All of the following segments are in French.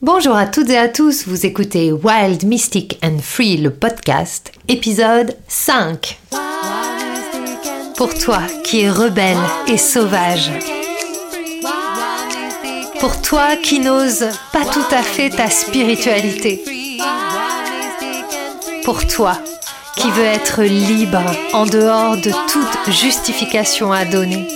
Bonjour à toutes et à tous, vous écoutez Wild, Mystic and Free, le podcast, épisode 5. Pour toi qui es rebelle et sauvage. Pour toi qui n'ose pas tout à fait ta spiritualité. Pour toi qui veux être libre en dehors de toute justification à donner.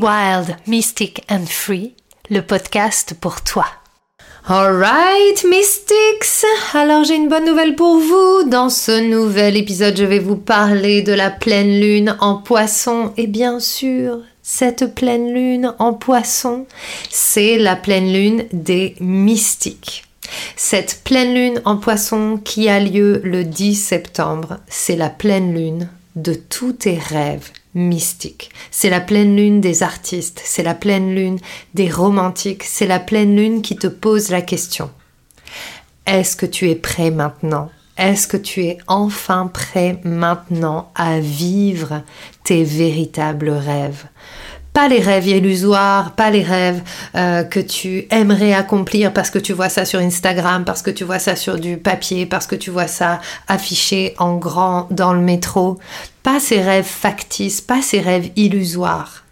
Wild, Mystic and Free, le podcast pour toi. Alright, Mystics! Alors j'ai une bonne nouvelle pour vous. Dans ce nouvel épisode, je vais vous parler de la pleine lune en poisson. Et bien sûr, cette pleine lune en poisson, c'est la pleine lune des mystiques. Cette pleine lune en poisson qui a lieu le 10 septembre, c'est la pleine lune de tous tes rêves mystiques. C'est la pleine lune des artistes, c'est la pleine lune des romantiques, c'est la pleine lune qui te pose la question. Est-ce que tu es prêt maintenant? Est-ce que tu es enfin prêt maintenant à vivre tes véritables rêves? Pas les rêves illusoires, pas les rêves euh, que tu aimerais accomplir parce que tu vois ça sur Instagram, parce que tu vois ça sur du papier, parce que tu vois ça affiché en grand dans le métro. Pas ces rêves factices, pas ces rêves illusoires.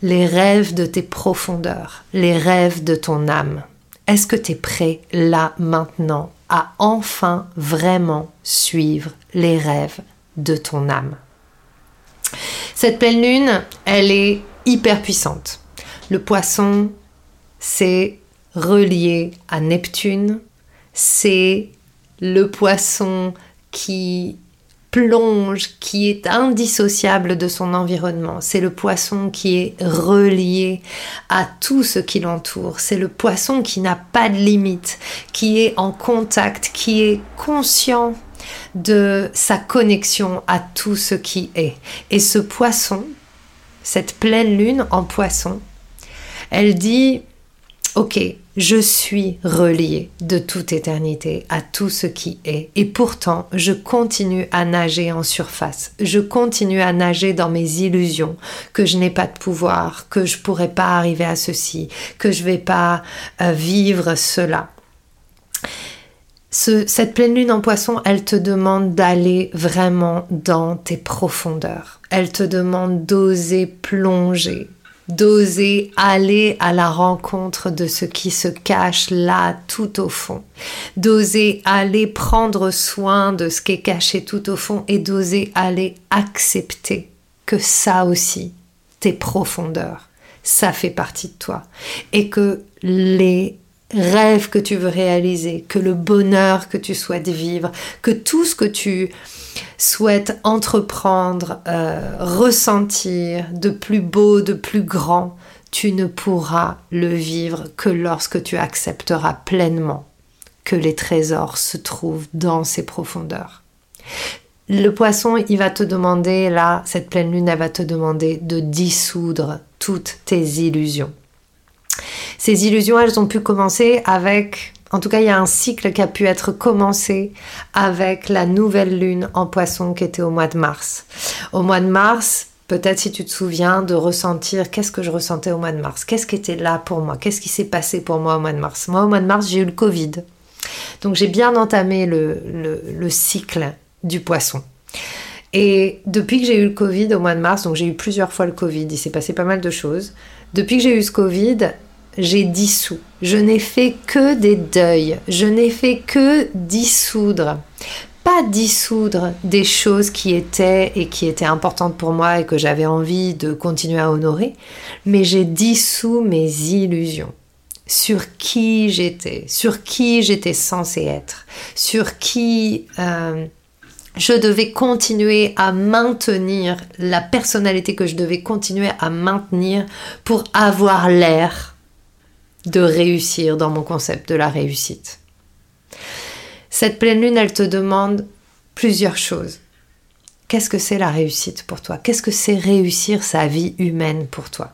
Les rêves de tes profondeurs, les rêves de ton âme. Est-ce que tu es prêt là maintenant à enfin vraiment suivre les rêves de ton âme? Cette pleine lune, elle est hyper puissante. Le poisson, c'est relié à Neptune, c'est le poisson qui plonge, qui est indissociable de son environnement. C'est le poisson qui est relié à tout ce qui l'entoure. C'est le poisson qui n'a pas de limite, qui est en contact, qui est conscient de sa connexion à tout ce qui est. Et ce poisson, cette pleine lune en poisson, elle dit, ok, je suis relié de toute éternité à tout ce qui est. Et pourtant, je continue à nager en surface. Je continue à nager dans mes illusions, que je n'ai pas de pouvoir, que je pourrais pas arriver à ceci, que je vais pas euh, vivre cela. Cette pleine lune en poisson, elle te demande d'aller vraiment dans tes profondeurs. Elle te demande d'oser plonger, d'oser aller à la rencontre de ce qui se cache là tout au fond, d'oser aller prendre soin de ce qui est caché tout au fond et d'oser aller accepter que ça aussi, tes profondeurs, ça fait partie de toi. Et que les rêves que tu veux réaliser, que le bonheur que tu souhaites vivre, que tout ce que tu souhaites entreprendre, euh, ressentir de plus beau, de plus grand, tu ne pourras le vivre que lorsque tu accepteras pleinement que les trésors se trouvent dans ces profondeurs. Le poisson, il va te demander, là, cette pleine lune, elle va te demander de dissoudre toutes tes illusions. Ces illusions, elles ont pu commencer avec en tout cas, il y a un cycle qui a pu être commencé avec la nouvelle lune en poisson qui était au mois de mars. Au mois de mars, peut-être si tu te souviens de ressentir qu'est-ce que je ressentais au mois de mars, qu'est-ce qui était là pour moi, qu'est-ce qui s'est passé pour moi au mois de mars? Moi, au mois de mars, j'ai eu le Covid. Donc j'ai bien entamé le, le cycle du poisson. Et depuis que j'ai eu le Covid au mois de mars, donc j'ai eu plusieurs fois le Covid, il s'est passé pas mal de choses. Depuis que j'ai eu ce Covid, j'ai dissous. Je n'ai fait que des deuils. Je n'ai fait que dissoudre. Pas dissoudre des choses qui étaient et qui étaient importantes pour moi et que j'avais envie de continuer à honorer, mais j'ai dissous mes illusions sur qui j'étais, sur qui j'étais censé être, sur qui euh, je devais continuer à maintenir la personnalité que je devais continuer à maintenir pour avoir l'air de réussir dans mon concept de la réussite. Cette pleine lune, elle te demande plusieurs choses. Qu'est-ce que c'est la réussite pour toi? Qu'est-ce que c'est réussir sa vie humaine pour toi?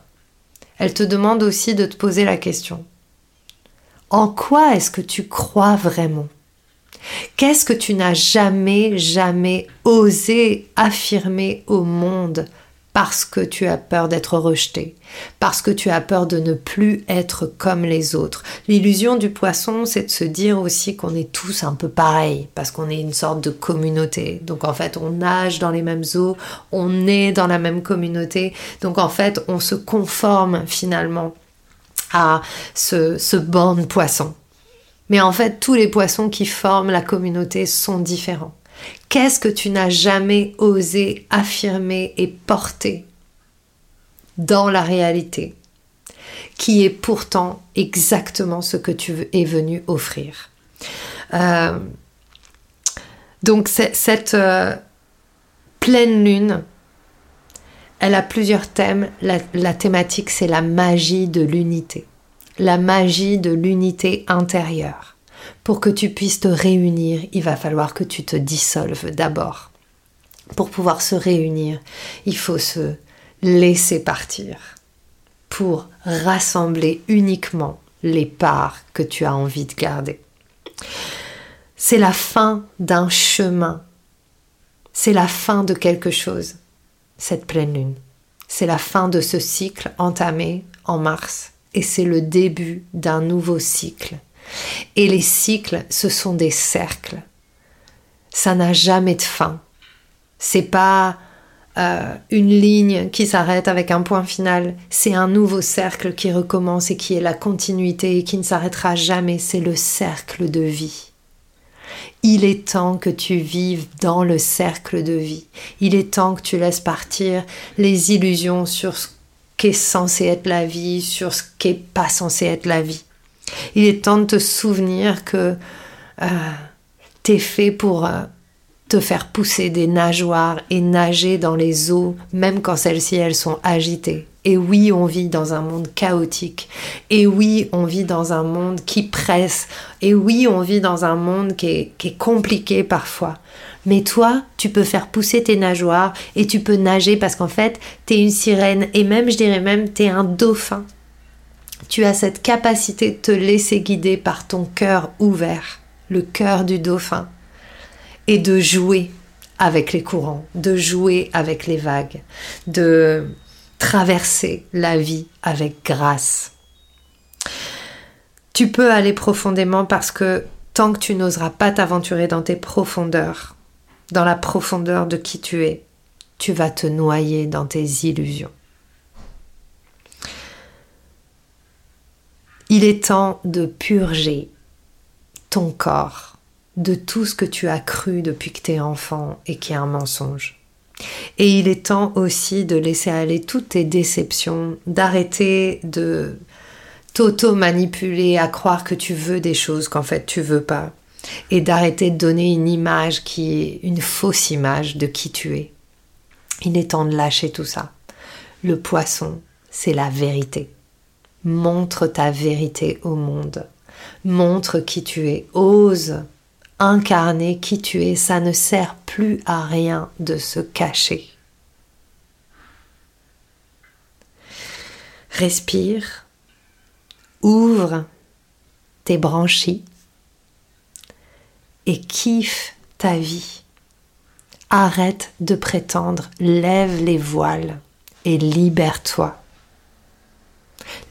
Elle te demande aussi de te poser la question. En quoi est-ce que tu crois vraiment? Qu'est-ce que tu n'as jamais, jamais osé affirmer au monde parce que tu as peur d'être rejeté, parce que tu as peur de ne plus être comme les autres? L'illusion du poisson, c'est de se dire aussi qu'on est tous un peu pareils, parce qu'on est une sorte de communauté. Donc en fait, on nage dans les mêmes eaux, on est dans la même communauté, donc en fait, on se conforme finalement à ce, banc de poissons. Mais en fait, tous les poissons qui forment la communauté sont différents. Qu'est-ce que tu n'as jamais osé affirmer et porter dans la réalité, qui est pourtant exactement ce que tu es venu offrir? Euh, donc cette euh, pleine lune, elle a plusieurs thèmes. la thématique, c'est la magie de l'unité, la magie de l'unité intérieure. Pour que tu puisses te réunir, il va falloir que tu te dissolves d'abord. Pour pouvoir se réunir, il faut se laisser partir pour rassembler uniquement les parts que tu as envie de garder. C'est la fin d'un chemin. C'est la fin de quelque chose, cette pleine lune. C'est la fin de ce cycle entamé en mars et c'est le début d'un nouveau cycle et les cycles, ce sont des cercles. Ça n'a jamais de fin. C'est pas euh, une ligne qui s'arrête avec un point final. C'est un nouveau cercle qui recommence et qui est la continuité et qui ne s'arrêtera jamais. C'est le cercle de vie. Il est temps que tu vives dans le cercle de vie. Il est temps que tu laisses partir les illusions sur ce qu'est censé être la vie, sur ce qui n'est pas censé être la vie. Il est temps de te souvenir que euh, tu es fait pour euh, te faire pousser des nageoires et nager dans les eaux, même quand celles-ci elles sont agitées. Et oui, on vit dans un monde chaotique. Et oui, on vit dans un monde qui presse. Et oui, on vit dans un monde qui est compliqué parfois. Mais toi, tu peux faire pousser tes nageoires et tu peux nager parce qu'en fait, tu es une sirène et même, je dirais même, tu es un dauphin tu as cette capacité de te laisser guider par ton cœur ouvert, le cœur du dauphin, et de jouer avec les courants, de jouer avec les vagues, de traverser la vie avec grâce. Tu peux aller profondément parce que tant que tu n'oseras pas t'aventurer dans tes profondeurs, dans la profondeur de qui tu es, tu vas te noyer dans tes illusions. Il est temps de purger ton corps de tout ce que tu as cru depuis que tu es enfant et qui est un mensonge. Et il est temps aussi de laisser aller toutes tes déceptions, d'arrêter de t'auto-manipuler à croire que tu veux des choses qu'en fait tu veux pas, et d'arrêter de donner une image qui est une fausse image de qui tu es. Il est temps de lâcher tout ça. Le poisson, c'est la vérité. Montre ta vérité au monde. Montre qui tu es. Ose incarner qui tu es. Ça ne sert plus à rien de se cacher. Respire. Ouvre tes branchies et kiffe ta vie. Arrête de prétendre, lève les voiles et libère-toi.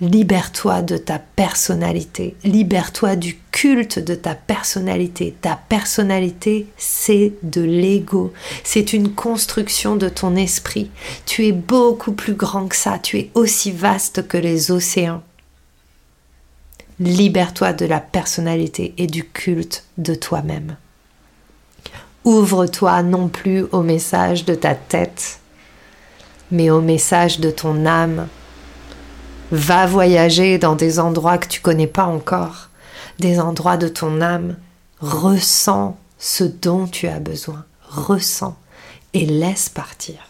Libère-toi de ta personnalité, libère-toi du culte de ta personnalité. Ta personnalité, c'est de l'ego, c'est une construction de ton esprit. Tu es beaucoup plus grand que ça, tu es aussi vaste que les océans. Libère-toi de la personnalité et du culte de toi-même. Ouvre-toi non plus au message de ta tête, mais au message de ton âme, Va voyager dans des endroits que tu connais pas encore, des endroits de ton âme. Ressens ce dont tu as besoin. Ressens et laisse partir.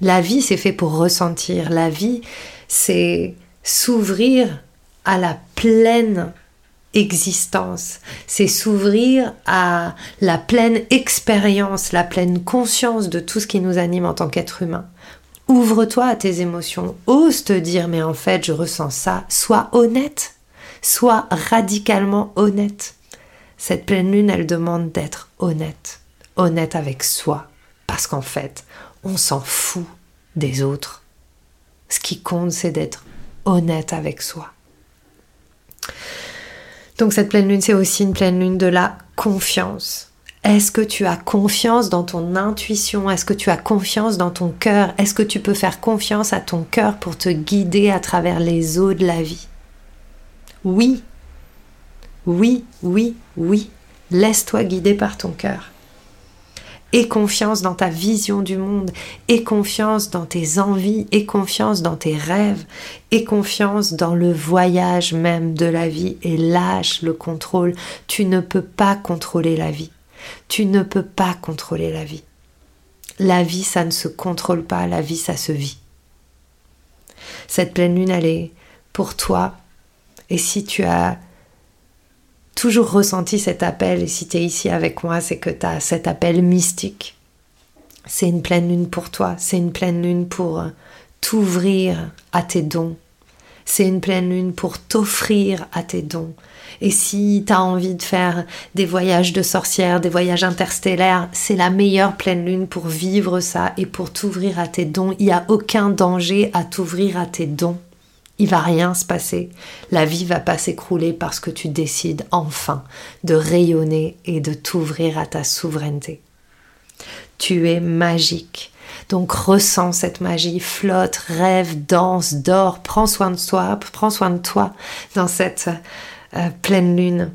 La vie, c'est fait pour ressentir. La vie, c'est s'ouvrir à la pleine existence. C'est s'ouvrir à la pleine expérience, la pleine conscience de tout ce qui nous anime en tant qu'être humain. Ouvre-toi à tes émotions, ose te dire mais en fait je ressens ça, sois honnête, sois radicalement honnête. Cette pleine lune, elle demande d'être honnête, honnête avec soi, parce qu'en fait, On s'en fout des autres. Ce qui compte, c'est d'être honnête avec soi. Donc cette pleine lune, c'est aussi une pleine lune de la confiance. Est-ce que tu as confiance dans ton intuition? Est-ce que tu as confiance dans ton cœur? Est-ce que tu peux faire confiance à ton cœur pour te guider à travers les eaux de la vie? Oui, oui, oui, oui. Laisse-toi guider par ton cœur. Aie confiance dans ta vision du monde, aie confiance dans tes envies, aie confiance dans tes rêves, aie confiance dans le voyage même de la vie et lâche le contrôle. Tu ne peux pas contrôler la vie. Tu ne peux pas contrôler la vie. La vie, ça ne se contrôle pas, la vie, ça se vit. Cette pleine lune, elle est pour toi. Et si tu as toujours ressenti cet appel, et si tu es ici avec moi, c'est que tu as cet appel mystique. C'est une pleine lune pour toi, c'est une pleine lune pour t'ouvrir à tes dons. C'est une pleine lune pour t'offrir à tes dons. Et si tu as envie de faire des voyages de sorcières, des voyages interstellaires, c'est la meilleure pleine lune pour vivre ça et pour t'ouvrir à tes dons. Il n'y a aucun danger à t'ouvrir à tes dons. Il va rien se passer. La vie va pas s'écrouler parce que tu décides enfin de rayonner et de t'ouvrir à ta souveraineté. Tu es magique. Donc ressens cette magie, flotte, rêve, danse, dors, prends soin de toi, prends soin de toi dans cette euh, pleine lune.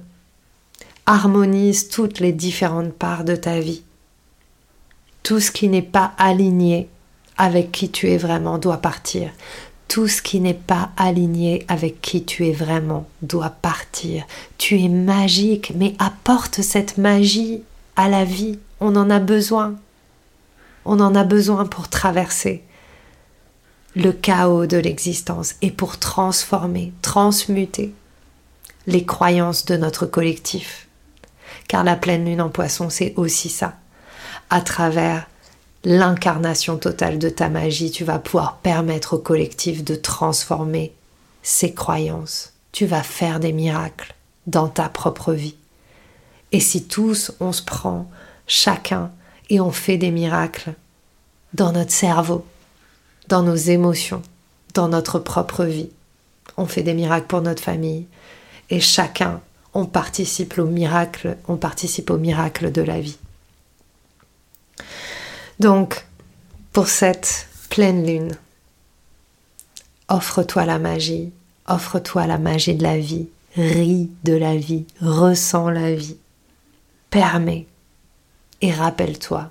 Harmonise toutes les différentes parts de ta vie. Tout ce qui n'est pas aligné avec qui tu es vraiment doit partir. Tout ce qui n'est pas aligné avec qui tu es vraiment doit partir. Tu es magique, mais apporte cette magie à la vie. On en a besoin. On en a besoin pour traverser le chaos de l'existence et pour transformer, transmuter les croyances de notre collectif. Car la pleine lune en poisson, c'est aussi ça. À travers l'incarnation totale de ta magie, tu vas pouvoir permettre au collectif de transformer ses croyances. Tu vas faire des miracles dans ta propre vie. Et si tous on se prend chacun et on fait des miracles dans notre cerveau, dans nos émotions, dans notre propre vie, on fait des miracles pour notre famille et chacun on participe au miracle, on participe au miracle de la vie. Donc, pour cette pleine lune, offre-toi la magie, offre-toi la magie de la vie, ris de la vie, ressens la vie, permets et rappelle-toi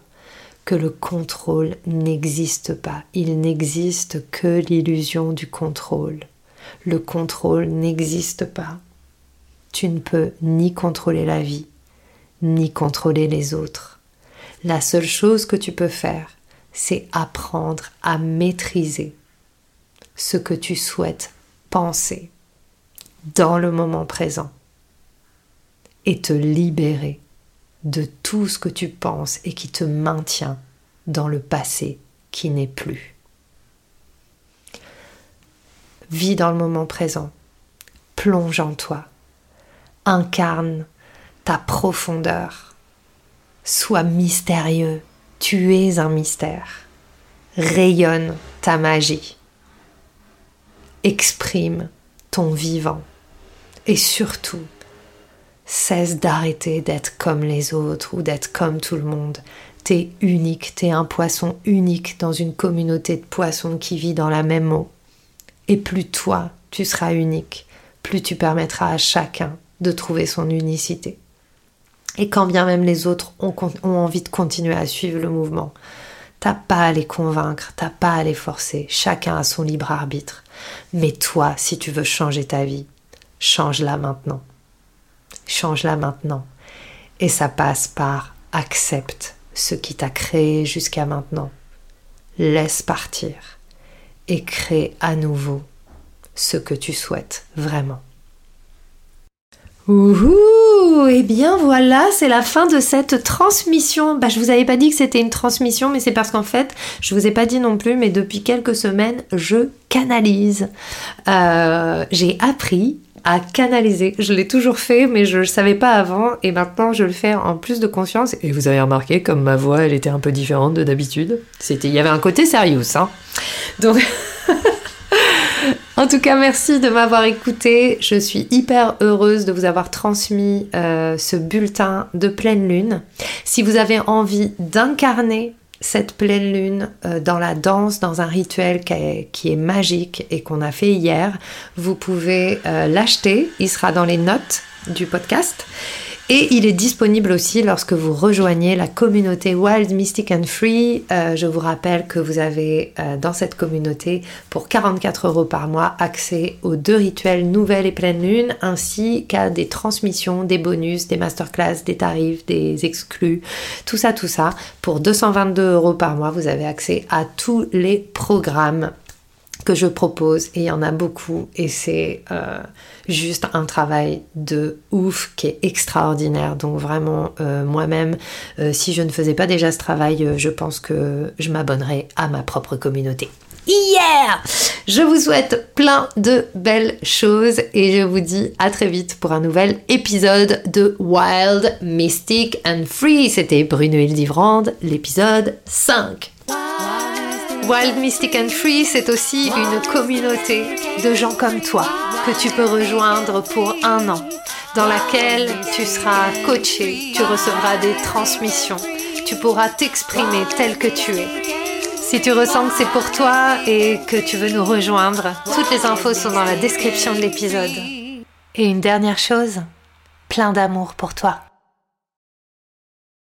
que le contrôle n'existe pas, il n'existe que l'illusion du contrôle. Le contrôle n'existe pas. Tu ne peux ni contrôler la vie, ni contrôler les autres. La seule chose que tu peux faire, c'est apprendre à maîtriser ce que tu souhaites penser dans le moment présent et te libérer de tout ce que tu penses et qui te maintient dans le passé qui n'est plus. Vis dans le moment présent, plonge en toi, incarne ta profondeur, Sois mystérieux, tu es un mystère. Rayonne ta magie. Exprime ton vivant. Et surtout, cesse d'arrêter d'être comme les autres ou d'être comme tout le monde. T'es unique, t'es un poisson unique dans une communauté de poissons qui vit dans la même eau. Et plus toi, tu seras unique, plus tu permettras à chacun de trouver son unicité. Et quand bien même les autres ont, envie de continuer à suivre le mouvement, t'as pas à les convaincre, t'as pas à les forcer, chacun a son libre arbitre. Mais toi, si tu veux changer ta vie, change-la maintenant. Change-la maintenant. Et ça passe par accepte ce qui t'a créé jusqu'à maintenant. Laisse partir et crée à nouveau ce que tu souhaites vraiment. Ouhou Eh bien voilà, c'est la fin de cette transmission. Bah, je vous avais pas dit que c'était une transmission, mais c'est parce qu'en fait, je vous ai pas dit non plus, mais depuis quelques semaines, je canalise. Euh, j'ai appris à canaliser. Je l'ai toujours fait, mais je ne le savais pas avant, et maintenant je le fais en plus de conscience. Et vous avez remarqué, comme ma voix, elle était un peu différente de d'habitude. C'était, il y avait un côté sérieux, hein. Donc. En tout cas, merci de m'avoir écouté. Je suis hyper heureuse de vous avoir transmis euh, ce bulletin de pleine lune. Si vous avez envie d'incarner cette pleine lune euh, dans la danse, dans un rituel qui est, magique et qu'on a fait hier, vous pouvez euh, l'acheter. Il sera dans les notes du podcast. Et il est disponible aussi lorsque vous rejoignez la communauté Wild, Mystic and Free. Euh, je vous rappelle que vous avez euh, dans cette communauté pour 44 euros par mois accès aux deux rituels nouvelle et pleine lune ainsi qu'à des transmissions, des bonus, des masterclass, des tarifs, des exclus, tout ça, tout ça. Pour 222 euros par mois, vous avez accès à tous les programmes que je propose et il y en a beaucoup et c'est euh, juste un travail de ouf qui est extraordinaire donc vraiment euh, moi-même euh, si je ne faisais pas déjà ce travail je pense que je m'abonnerais à ma propre communauté Yeah Je vous souhaite plein de belles choses et je vous dis à très vite pour un nouvel épisode de Wild, Mystic and Free. C'était Bruno Hildivrand, l'épisode 5. Wild Mystic and Free, c'est aussi une communauté de gens comme toi que tu peux rejoindre pour un an, dans laquelle tu seras coaché, tu recevras des transmissions, tu pourras t'exprimer tel que tu es. Si tu ressens que c'est pour toi et que tu veux nous rejoindre, toutes les infos sont dans la description de l'épisode. Et une dernière chose, plein d'amour pour toi.